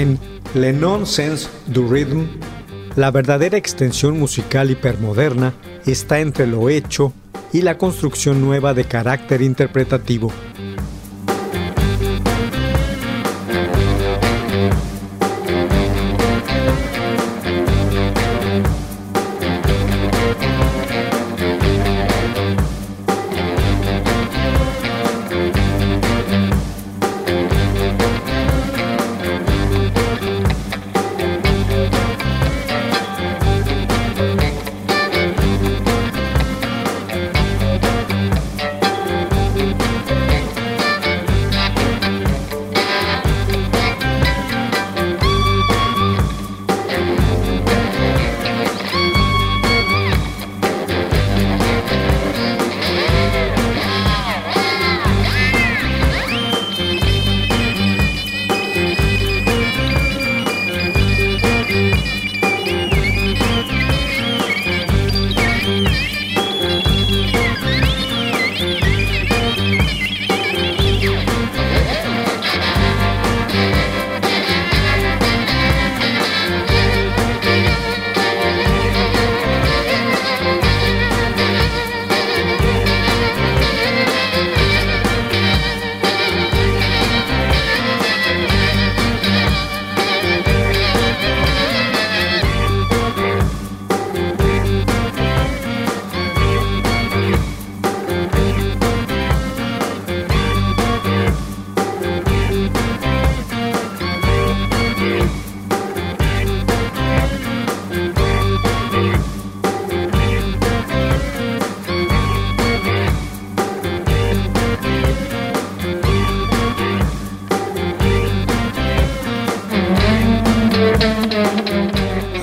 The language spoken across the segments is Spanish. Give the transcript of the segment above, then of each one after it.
En Le Nonsense du Rhythm, la verdadera extensión musical hipermoderna está entre lo hecho y la construcción nueva de carácter interpretativo.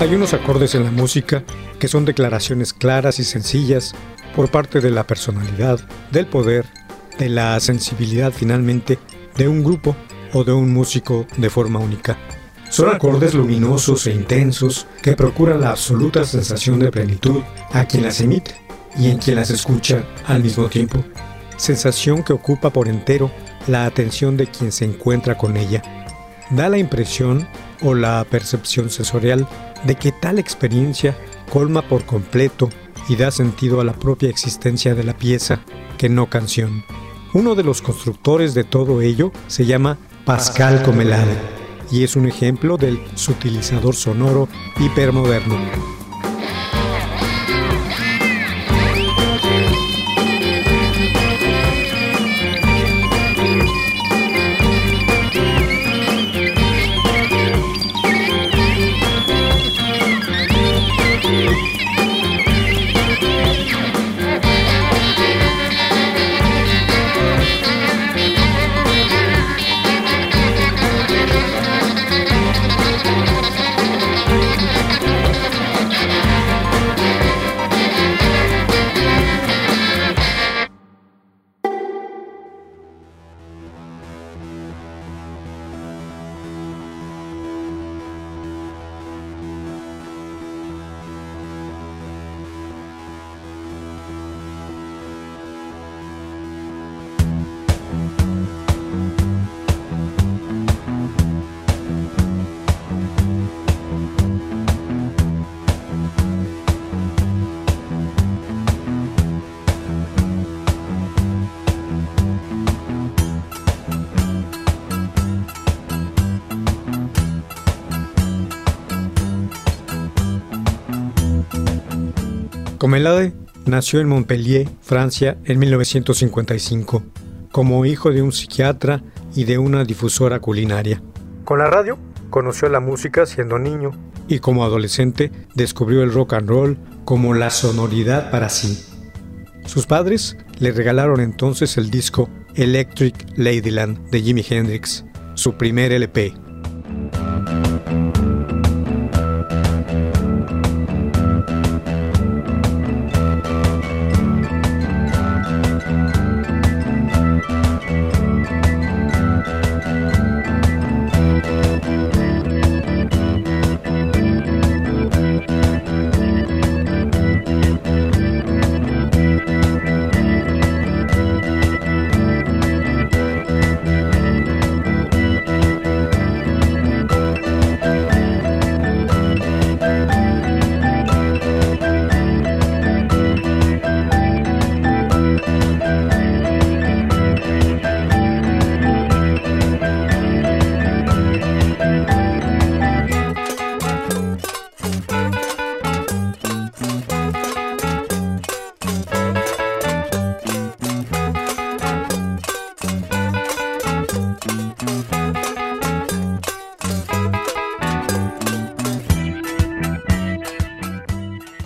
Hay unos acordes en la música que son declaraciones claras y sencillas por parte de la personalidad, del poder, de la sensibilidad finalmente de un grupo o de un músico de forma única. Son acordes luminosos e intensos que procuran la absoluta sensación de plenitud a quien las emite y en quien las escucha al mismo tiempo. Sensación que ocupa por entero la atención de quien se encuentra con ella. Da la impresión o la percepción sensorial de que tal experiencia colma por completo y da sentido a la propia existencia de la pieza, que no canción. Uno de los constructores de todo ello se llama Pascal Comelade y es un ejemplo del sutilizador sonoro hipermoderno. Comelade nació en Montpellier, Francia, en 1955, como hijo de un psiquiatra y de una difusora culinaria. Con la radio conoció la música siendo niño y como adolescente descubrió el rock and roll como la sonoridad para sí. Sus padres le regalaron entonces el disco Electric Ladyland de Jimi Hendrix, su primer LP.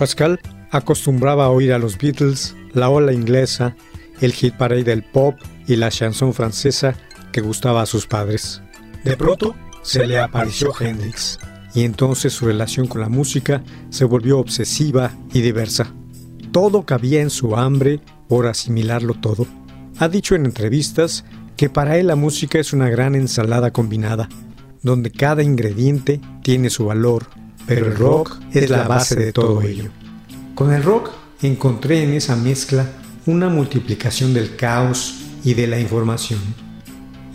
Pascal acostumbraba a oír a los Beatles, la ola inglesa, el hit parade del pop y la chanson francesa que gustaba a sus padres. De pronto se le apareció Hendrix y entonces su relación con la música se volvió obsesiva y diversa. Todo cabía en su hambre por asimilarlo todo. Ha dicho en entrevistas que para él la música es una gran ensalada combinada, donde cada ingrediente tiene su valor, pero el rock es la base de todo ello. Con el rock encontré en esa mezcla una multiplicación del caos y de la información.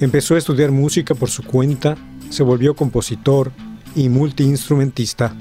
Empezó a estudiar música por su cuenta, se volvió compositor y multiinstrumentista.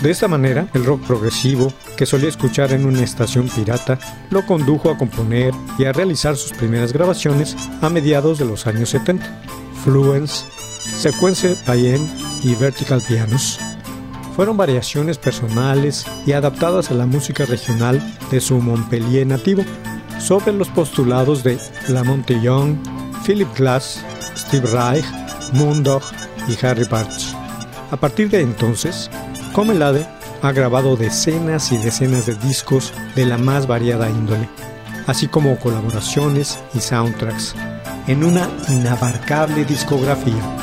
De esta manera, el rock progresivo, que solía escuchar en una estación pirata, lo condujo a componer y a realizar sus primeras grabaciones a mediados de los años 70. Fluence, Sequence Payen y Vertical Pianos fueron variaciones personales y adaptadas a la música regional de su Montpellier nativo, sobre los postulados de Lamont Young, Philip Glass, Steve Reich, Moondog y Harry Partch. A partir de entonces, Comelade ha grabado decenas y decenas de discos de la más variada índole, así como colaboraciones y soundtracks, en una inabarcable discografía.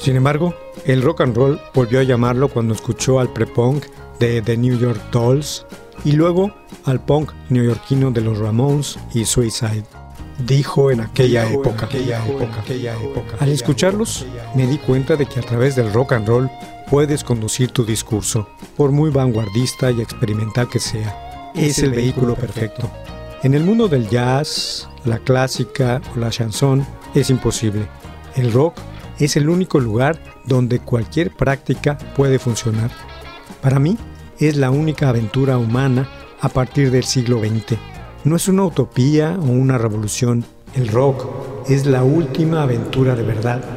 Sin embargo, el rock and roll volvió a llamarlo cuando escuchó al pre-punk de The New York Dolls y luego al punk neoyorquino de los Ramones y Suicide. Dijo en aquella época, Al escucharlos, me di cuenta de que a través del rock and roll puedes conducir tu discurso, por muy vanguardista y experimental que sea. Es el vehículo perfecto. En el mundo del jazz, la clásica o la chanson es imposible. El rock es el único lugar donde cualquier práctica puede funcionar. Para mí, es la única aventura humana a partir del siglo XX. No es una utopía o una revolución. El rock es la última aventura de verdad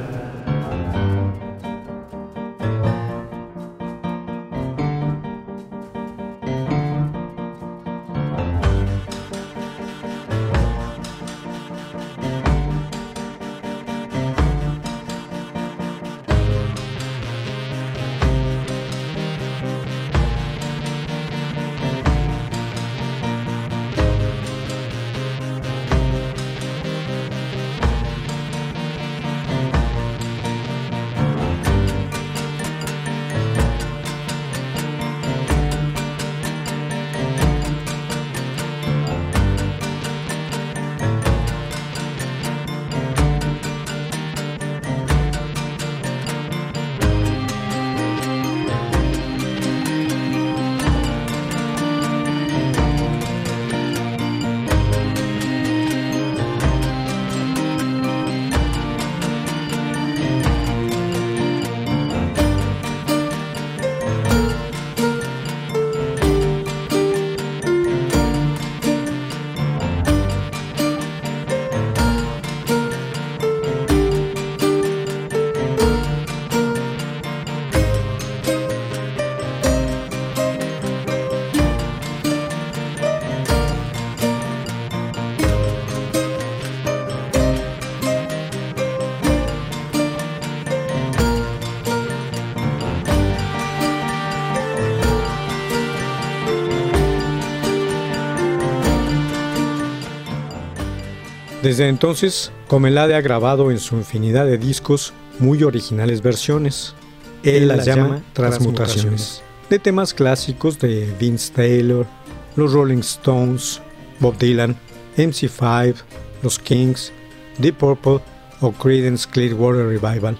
Desde entonces, Comelade ha grabado en su infinidad de discos muy originales versiones. Él las llama transmutaciones, de temas clásicos de Vince Taylor, los Rolling Stones, Bob Dylan, MC5, los Kings, Deep Purple o Creedence Clearwater Revival.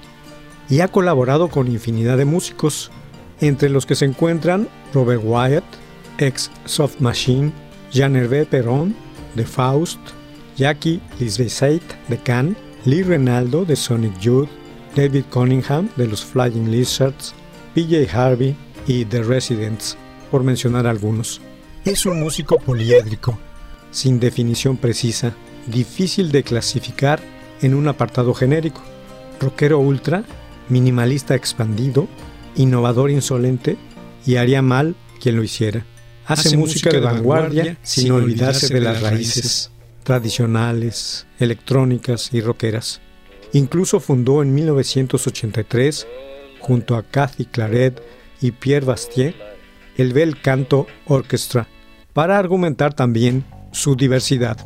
Y ha colaborado con infinidad de músicos, entre los que se encuentran Robert Wyatt, ex Soft Machine, Jean-Hervé Perron, de Faust, Jackie Lisbeth de Cannes, Lee Renaldo de Sonic Youth, David Cunningham de los Flying Lizards, PJ Harvey y The Residents, por mencionar algunos. Es un músico poliédrico, sin definición precisa, difícil de clasificar en un apartado genérico. Rockero ultra, minimalista expandido, innovador insolente y haría mal quien lo hiciera. Hace, música, de vanguardia sin olvidarse de las raíces tradicionales, electrónicas y rockeras. Incluso fundó en 1983, junto a Cathy Claret y Pierre Bastier, el Bel Canto Orchestra, para argumentar también su diversidad.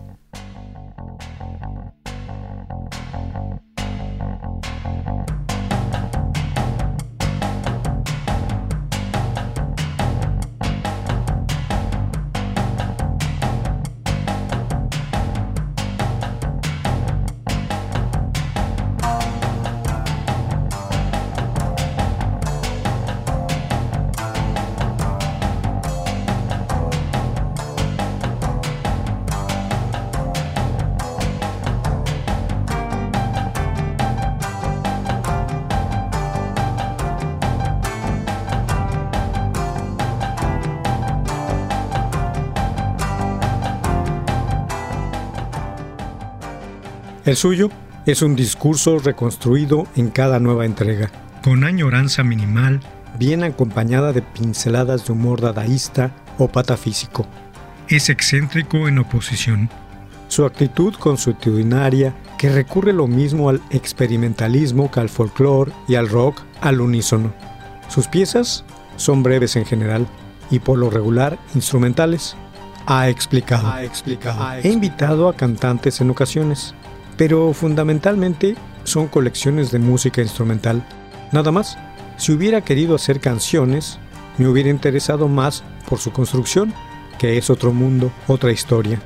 El suyo es un discurso reconstruido en cada nueva entrega, con añoranza minimal, bien acompañada de pinceladas de humor dadaísta o patafísico. Es excéntrico en oposición. Su actitud consuetudinaria, que recurre lo mismo al experimentalismo que al folclore y al rock al unísono. Sus piezas son breves en general y por lo regular instrumentales. Ha explicado. Ha explicado. He invitado a cantantes en ocasiones pero fundamentalmente son colecciones de música instrumental. Nada más, si hubiera querido hacer canciones, me hubiera interesado más por su construcción, que es otro mundo, otra historia.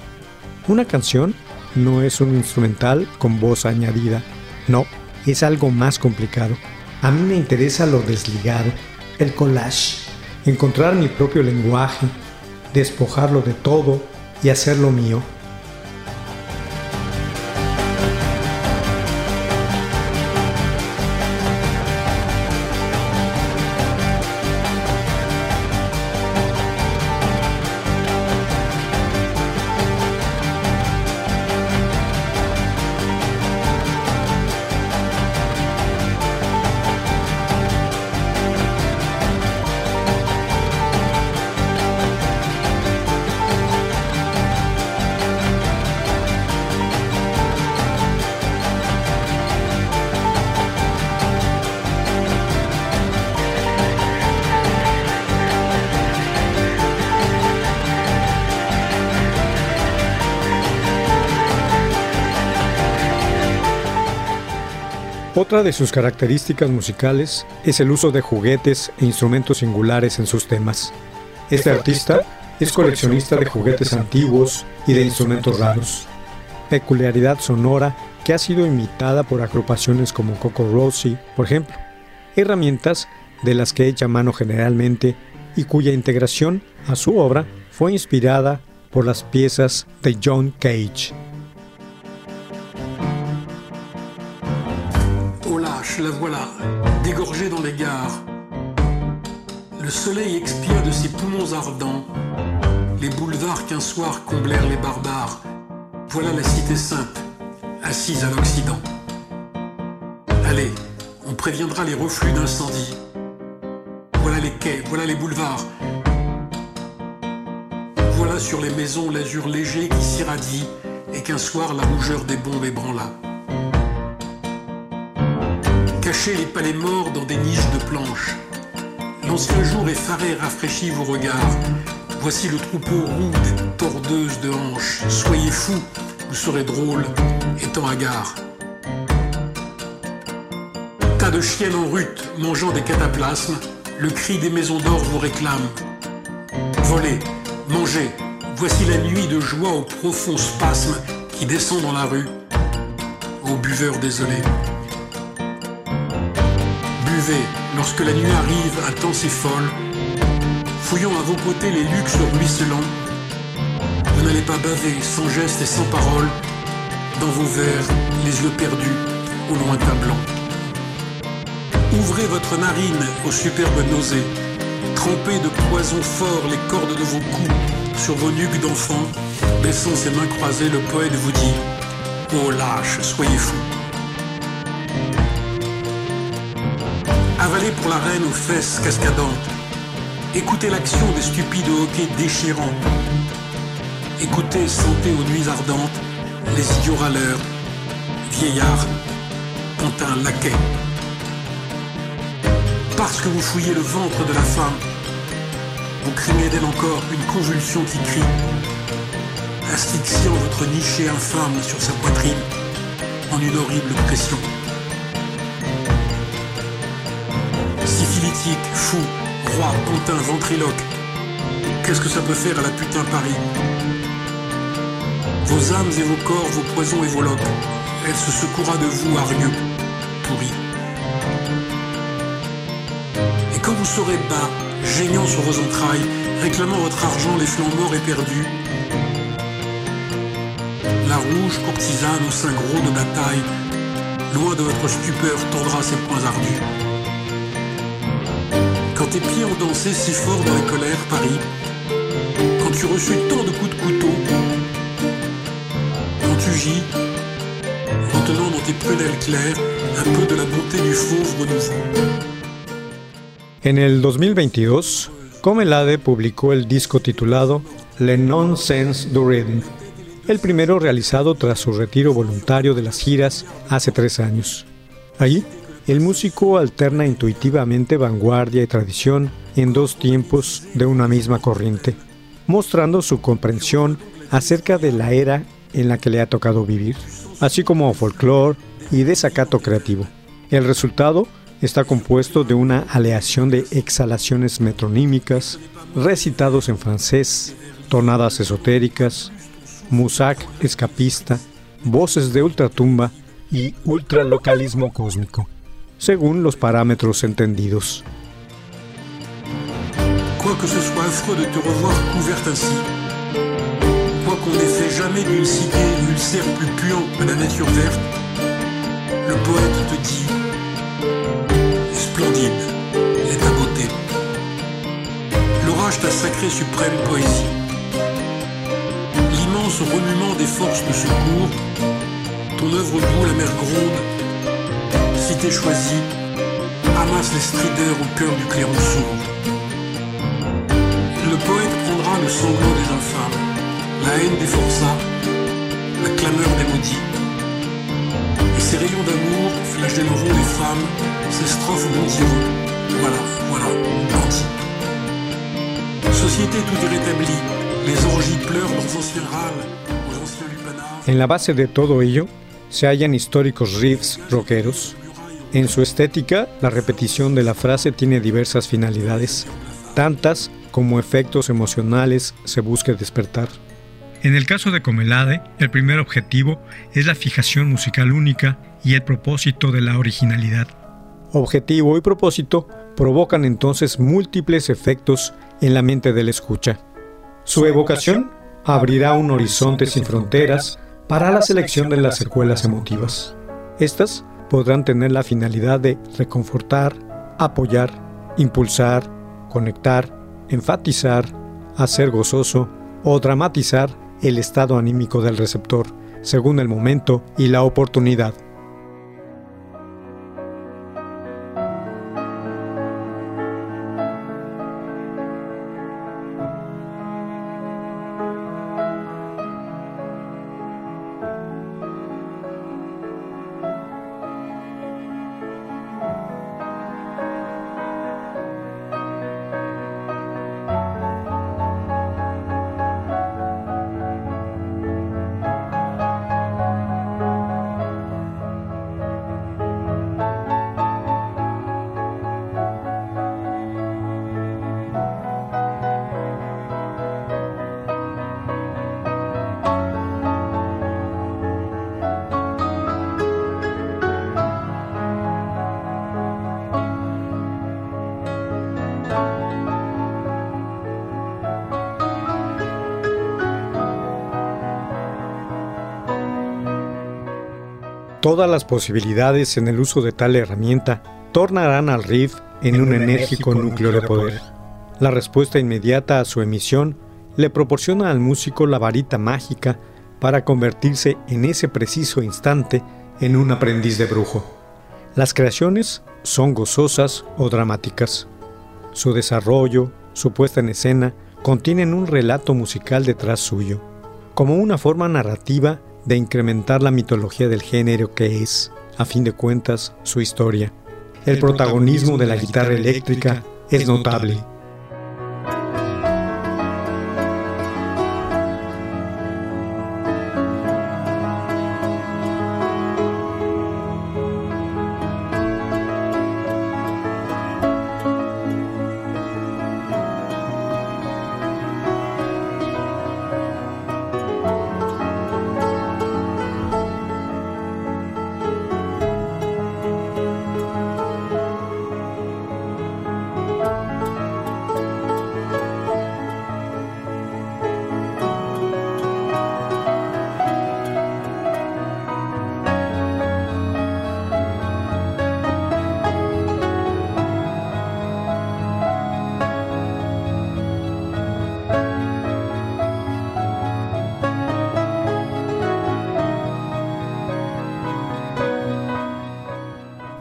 Una canción no es un instrumental con voz añadida, no, es algo más complicado. A mí me interesa lo desligado, el collage, encontrar mi propio lenguaje, despojarlo de todo y hacerlo mío. Otra de sus características musicales es el uso de juguetes e instrumentos singulares en sus temas. Este artista es coleccionista de juguetes antiguos y de instrumentos raros, peculiaridad sonora que ha sido imitada por agrupaciones como Coco Rossi, por ejemplo, herramientas de las que echa mano generalmente y cuya integración a su obra fue inspirada por las piezas de John Cage. La voilà, dégorgée dans les gares. Le soleil expire de ses poumons ardents les boulevards qu'un soir comblèrent les barbares. Voilà la cité sainte, assise à l'Occident. Allez, on préviendra les reflux d'incendie. Voilà les quais, voilà les boulevards. Voilà sur les maisons l'azur léger qui s'irradie et qu'un soir la rougeur des bombes ébranla. Cachez les palais morts dans des niches de planches. L'ancien jour effaré rafraîchit vos regards. Voici le troupeau roux des tordeuses de hanches. Soyez fous, vous serez drôle, étant hagard. Tas de chiennes en rute, mangeant des cataplasmes, le cri des maisons d'or vous réclame. Volez, mangez, voici la nuit de joie au profond spasme qui descend dans la rue. Aux buveurs désolés lorsque la nuit arrive intense et folle. Fouillons à vos côtés les luxes ruisselants. Vous n'allez pas baver sans geste et sans parole dans vos verres, les yeux perdus au lointain blanc. Ouvrez votre narine aux superbes nausées. Trempez de poison fort les cordes de vos coups sur vos nuques d'enfants. Baissant ses mains croisées, le poète vous dit Oh lâche, soyez fous. Avalez pour la reine aux fesses cascadantes. Écoutez l'action des stupides hoquets déchirants. Écoutez, sentez aux nuits ardentes les idiots râleurs, vieillards, pantins, laquais. Parce que vous fouillez le ventre de la femme, vous craignez d'elle encore une convulsion qui crie, asphyxiant votre niché infâme sur sa poitrine en une horrible pression. Fou, roi, pantin, ventriloque. Qu'est-ce que ça peut faire à la putain Paris? Vos âmes et vos corps, vos poisons et vos loques, elle se secoura de vous, hargneux, pourri. Et quand vous serez bas, geignant sur vos entrailles, réclamant votre argent, les flancs morts et perdus, la rouge courtisane au sein gros de bataille, loin de votre stupeur, tordra ses poings ardus. Quand tes pieds ont dansé si fort dans la colère, Paris, quand tu reçus tant de coups de couteau, quand tu gis, en dans tes prunelles claires un peu de la bonté du fauve renouveau. En el 2022, Comelade publicó el disco titulado Le Nonsense du Rhythm, el primero realizado tras su retiro voluntario de las giras hace tres años. Allí el músico alterna intuitivamente vanguardia y tradición en dos tiempos de una misma corriente, mostrando su comprensión acerca de la era en la que le ha tocado vivir, así como folclore y desacato creativo. El resultado está compuesto de una aleación de exhalaciones metronímicas, recitados en francés, tonadas esotéricas, musac escapista, voces de ultratumba y ultralocalismo cósmico, según los parámetros entendidos. Quoi que ce soit affreux de te revoir couverte ainsi, quoi qu'on n'ait fait jamais d'une cité l'ulcère plus puant à la nature verte, le poète te dit Splendide est ta beauté. L'orage ta sacrée suprême poésie. L'immense remuement des forces de secours, ton œuvre d'où la mer gronde, cité choisie, amasse les strideurs au cœur du clairon sourd. Le poète prendra le sanglot des infâmes, la haine des forçats, la clameur des maudits. Et ces rayons d'amour flagelleront les femmes, ces strophes bondiront. Voilà, voilà, parti. Société tout est rétablie, les orgies pleurent leurs anciens râles. En la base de todo ello se hallan históricos riffs rockeros. En su estética, la repetición de la frase tiene diversas finalidades, tantas como efectos emocionales se busque despertar. En el caso de Comelade, el primer objetivo es la fijación musical única y el propósito de la originalidad. Objetivo y propósito provocan entonces múltiples efectos en la mente del escucha. Su evocación abrirá un horizonte sin fronteras para la selección de las secuelas emotivas. Estas podrán tener la finalidad de reconfortar, apoyar, impulsar, conectar, enfatizar, hacer gozoso o dramatizar el estado anímico del receptor, según el momento y la oportunidad. Todas las posibilidades en el uso de tal herramienta tornarán al riff en un enérgico núcleo de poder. La respuesta inmediata a su emisión le proporciona al músico la varita mágica para convertirse en ese preciso instante en un aprendiz de brujo. Las creaciones son gozosas o dramáticas. Su desarrollo, su puesta en escena, contienen un relato musical detrás suyo, como una forma narrativa de incrementar la mitología del género que es, a fin de cuentas, su historia. El protagonismo de la guitarra eléctrica es notable.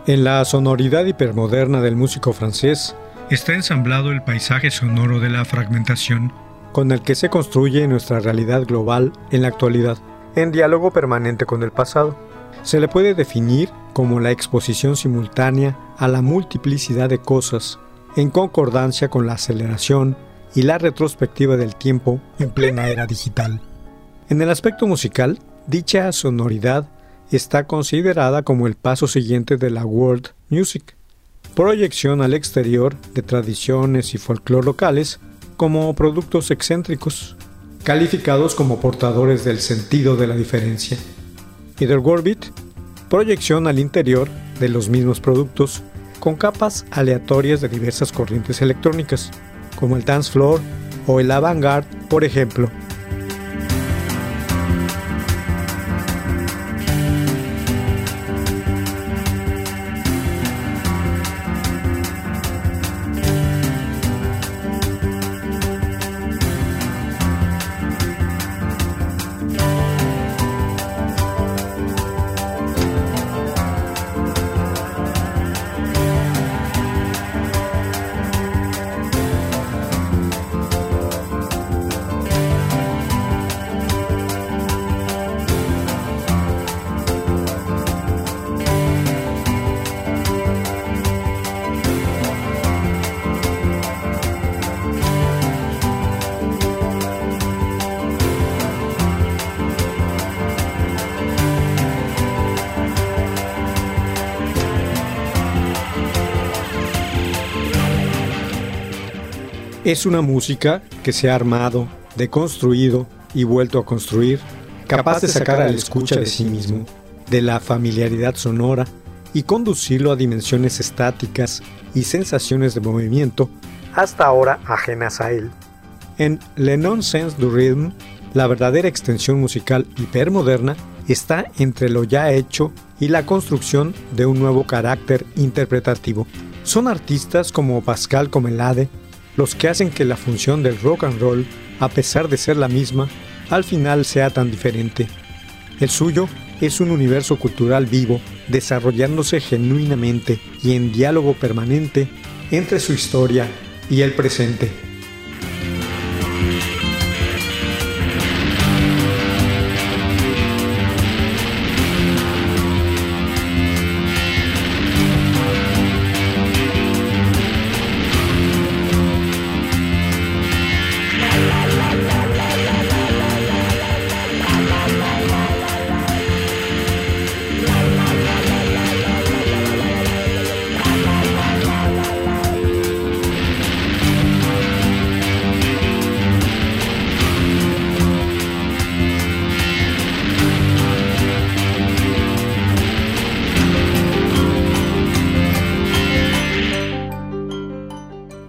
En la sonoridad hipermoderna del músico francés está ensamblado el paisaje sonoro de la fragmentación, con el que se construye nuestra realidad global en la actualidad, en diálogo permanente con el pasado. Se le puede definir como la exposición simultánea a la multiplicidad de cosas, en concordancia con la aceleración y la retrospectiva del tiempo en plena era digital. En el aspecto musical, dicha sonoridad está considerada como el paso siguiente de la world music, proyección al exterior de tradiciones y folclore locales como productos excéntricos, calificados como portadores del sentido de la diferencia. Y del Warbit, proyección al interior de los mismos productos con capas aleatorias de diversas corrientes electrónicas, como el dance floor o el avant-garde, por ejemplo. Es una música que se ha armado, deconstruido y vuelto a construir, capaz de sacar al escucha de sí mismo, de la familiaridad sonora y conducirlo a dimensiones estáticas y sensaciones de movimiento hasta ahora ajenas a él. En Le Nonsense du Rhythm, la verdadera extensión musical hipermoderna está entre lo ya hecho y la construcción de un nuevo carácter interpretativo. Son artistas como Pascal Comelade, los que hacen que la función del rock and roll, a pesar de ser la misma, al final sea tan diferente. El suyo es un universo cultural vivo, desarrollándose genuinamente y en diálogo permanente entre su historia y el presente.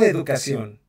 Radio Educación.